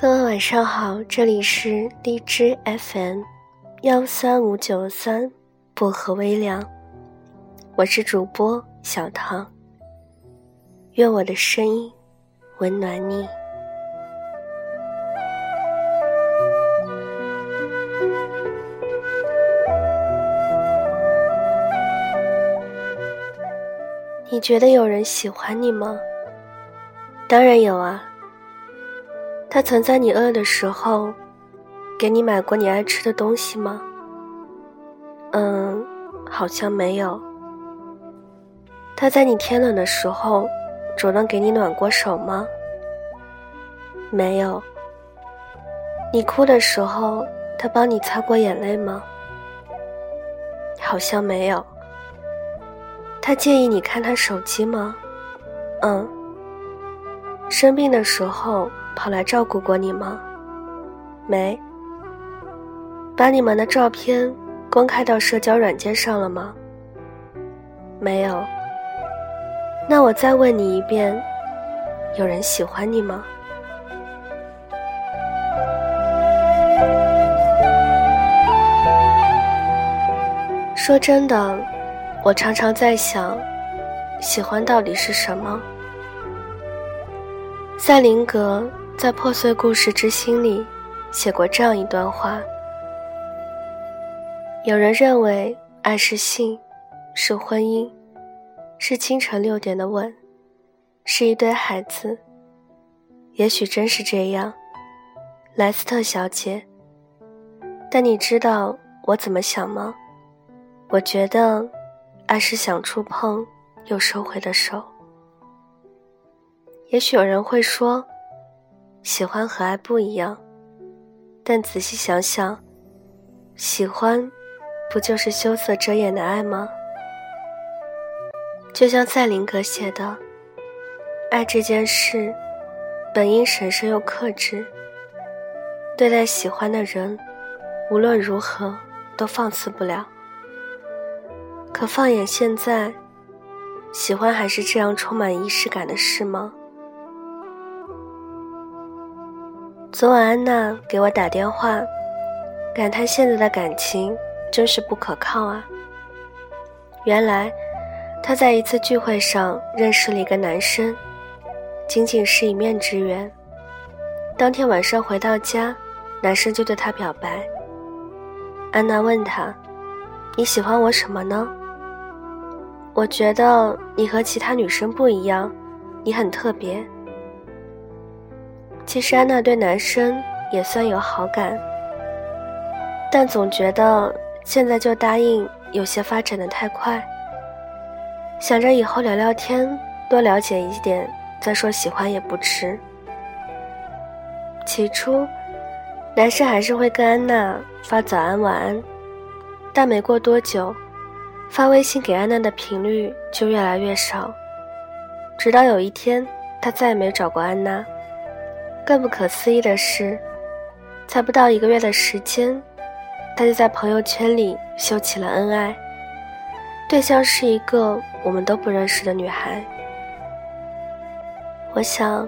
各位晚上好，这里是荔枝 FM 幺三五九三薄荷微凉，我是主播小唐。愿我的声音温暖你。你觉得有人喜欢你吗？当然有啊。他曾在你饿的时候，给你买过你爱吃的东西吗？嗯，好像没有。他在你天冷的时候，主动给你暖过手吗？没有。你哭的时候，他帮你擦过眼泪吗？好像没有。他介意你看他手机吗？嗯。生病的时候。跑来照顾过你吗？没。把你们的照片公开到社交软件上了吗？没有。那我再问你一遍，有人喜欢你吗？说真的，我常常在想，喜欢到底是什么？赛林格。在《破碎故事之心》里，写过这样一段话：有人认为爱是性，是婚姻，是清晨六点的吻，是一堆孩子。也许真是这样，莱斯特小姐。但你知道我怎么想吗？我觉得，爱是想触碰又收回的手。也许有人会说。喜欢和爱不一样，但仔细想想，喜欢不就是羞涩遮掩的爱吗？就像赛林格写的，爱这件事本应神圣又克制，对待喜欢的人，无论如何都放肆不了。可放眼现在，喜欢还是这样充满仪式感的事吗？昨晚安娜给我打电话，感叹现在的感情真是不可靠啊。原来，她在一次聚会上认识了一个男生，仅仅是一面之缘。当天晚上回到家，男生就对她表白。安娜问他：“你喜欢我什么呢？”我觉得你和其他女生不一样，你很特别。其实安娜对男生也算有好感，但总觉得现在就答应有些发展的太快。想着以后聊聊天，多了解一点，再说喜欢也不迟。起初，男生还是会跟安娜发早安晚安，但没过多久，发微信给安娜的频率就越来越少，直到有一天，他再也没找过安娜。更不可思议的是，才不到一个月的时间，他就在朋友圈里秀起了恩爱，对象是一个我们都不认识的女孩。我想，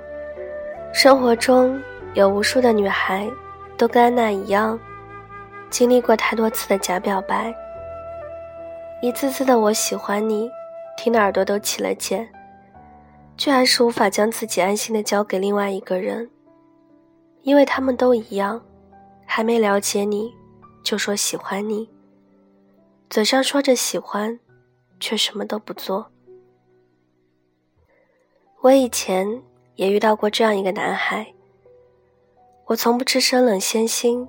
生活中有无数的女孩，都跟安娜一样，经历过太多次的假表白，一次次的我喜欢你，听的耳朵都起了茧，却还是无法将自己安心的交给另外一个人。因为他们都一样，还没了解你，就说喜欢你。嘴上说着喜欢，却什么都不做。我以前也遇到过这样一个男孩。我从不吃生冷鲜腥，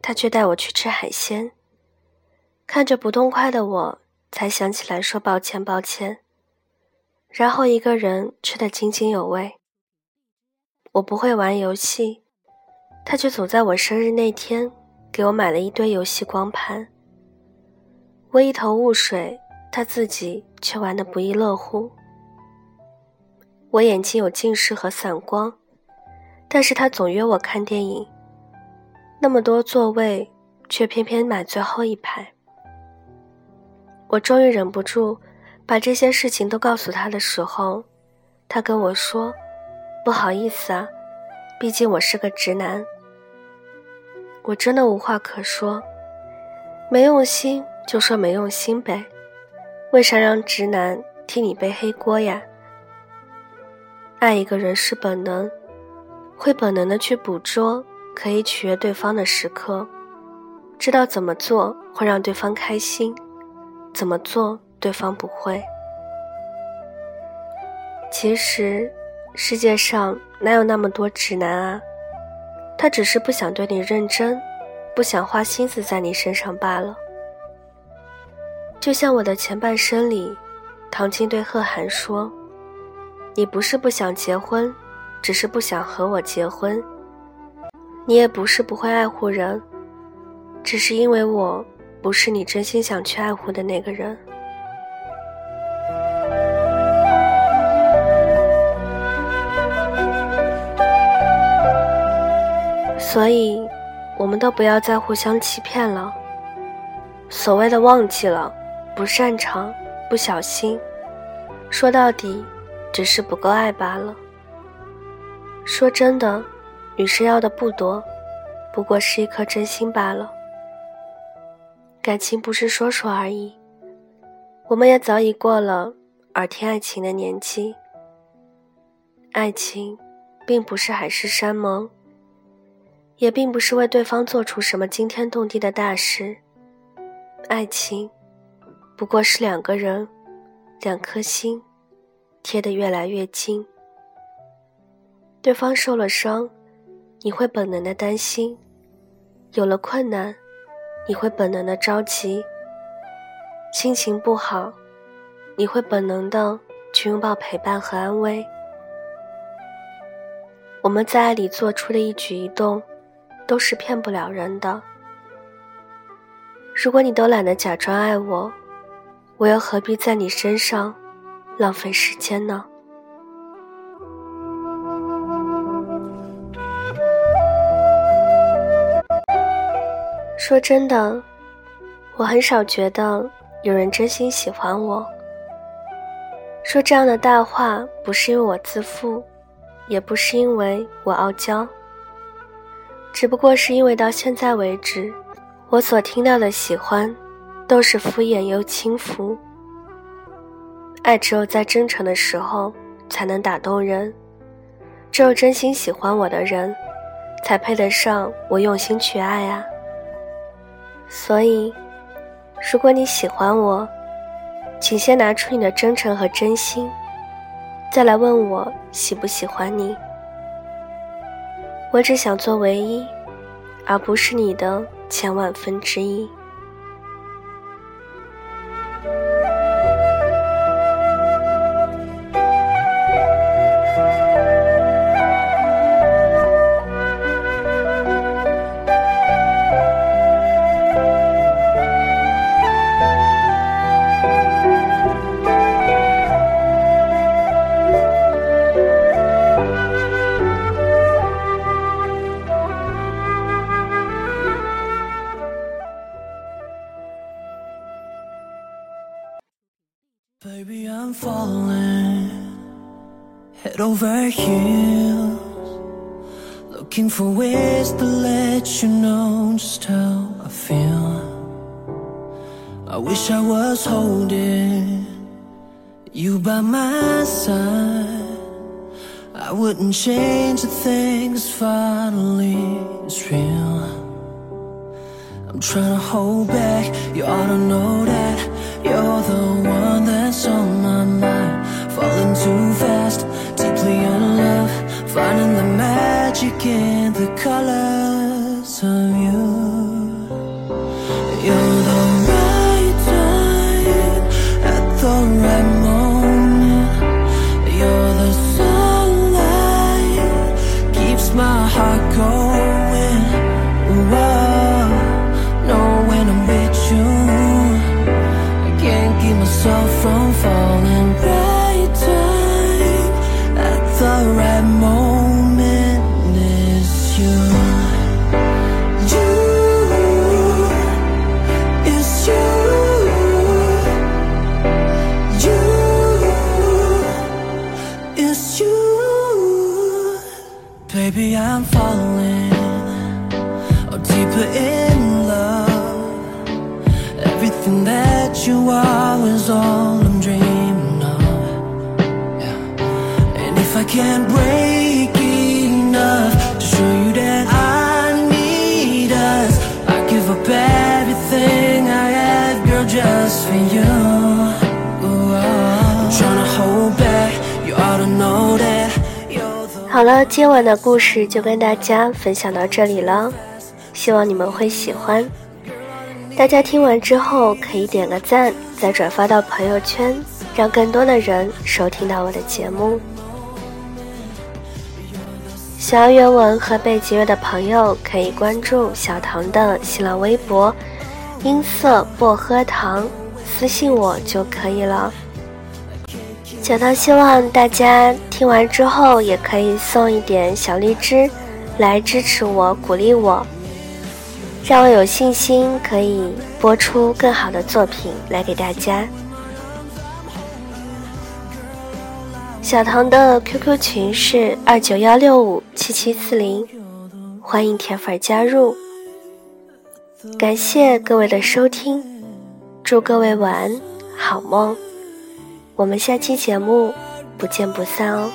他却带我去吃海鲜。看着不痛快的我，才想起来说抱歉抱歉。然后一个人吃得津津有味。我不会玩游戏。他却总在我生日那天给我买了一堆游戏光盘。我一头雾水，他自己却玩得不亦乐乎。我眼睛有近视和散光，但是他总约我看电影。那么多座位，却偏偏买最后一排。我终于忍不住把这些事情都告诉他的时候，他跟我说：“不好意思啊。”毕竟我是个直男。我真的无话可说，没用心就说没用心呗，为啥让直男替你背黑锅呀？爱一个人是本能，会本能的去捕捉可以取悦对方的时刻，知道怎么做会让对方开心，怎么做对方不会。其实，世界上哪有那么多直男啊？他只是不想对你认真，不想花心思在你身上罢了。就像我的前半生里，唐青对贺涵说：“你不是不想结婚，只是不想和我结婚。你也不是不会爱护人，只是因为我不是你真心想去爱护的那个人。”所以，我们都不要再互相欺骗了。所谓的忘记了、不擅长、不小心，说到底，只是不够爱罢了。说真的，女生要的不多，不过是一颗真心罢了。感情不是说说而已，我们也早已过了耳听爱情的年纪。爱情，并不是海誓山盟。也并不是为对方做出什么惊天动地的大事，爱情不过是两个人，两颗心贴得越来越近。对方受了伤，你会本能的担心；有了困难，你会本能的着急；心情不好，你会本能的去拥抱陪伴和安慰。我们在爱里做出的一举一动。都是骗不了人的。如果你都懒得假装爱我，我又何必在你身上浪费时间呢？说真的，我很少觉得有人真心喜欢我。说这样的大话，不是因为我自负，也不是因为我傲娇。只不过是因为到现在为止，我所听到的喜欢，都是敷衍又轻浮。爱只有在真诚的时候才能打动人，只有真心喜欢我的人，才配得上我用心去爱啊。所以，如果你喜欢我，请先拿出你的真诚和真心，再来问我喜不喜欢你。我只想做唯一，而不是你的千万分之一。Over heels Looking for ways to let you know just how I feel. I wish I was holding you by my side. I wouldn't change a thing cause finally it's real I'm trying to hold back, you ought to know that You're the one that's on my mind. Falling too fast deeply in love. Finding the magic in the colors of you Maybe I'm falling deeper in love. Everything that you are is all I'm dreaming can't break enough to show you that I need us, I give up everything I have, girl, just for you. Ooh, I'm tryna hold back. You ought to know that. You're the 好了，今晚的故事就跟大家分享到这里了，希望你们会喜欢。大家听完之后可以点个赞，再转发到朋友圈，让更多的人收听到我的节目。想要原文和背景乐的朋友可以关注小唐的新浪微博“音色薄荷糖”，私信我就可以了。小唐希望大家听完之后也可以送一点小荔枝，来支持我、鼓励我，让我有信心可以播出更好的作品来给大家。小唐的 QQ 群是二九幺六五七七四零，欢迎铁粉加入。感谢各位的收听，祝各位晚安，好梦。我们下期节目不见不散哦。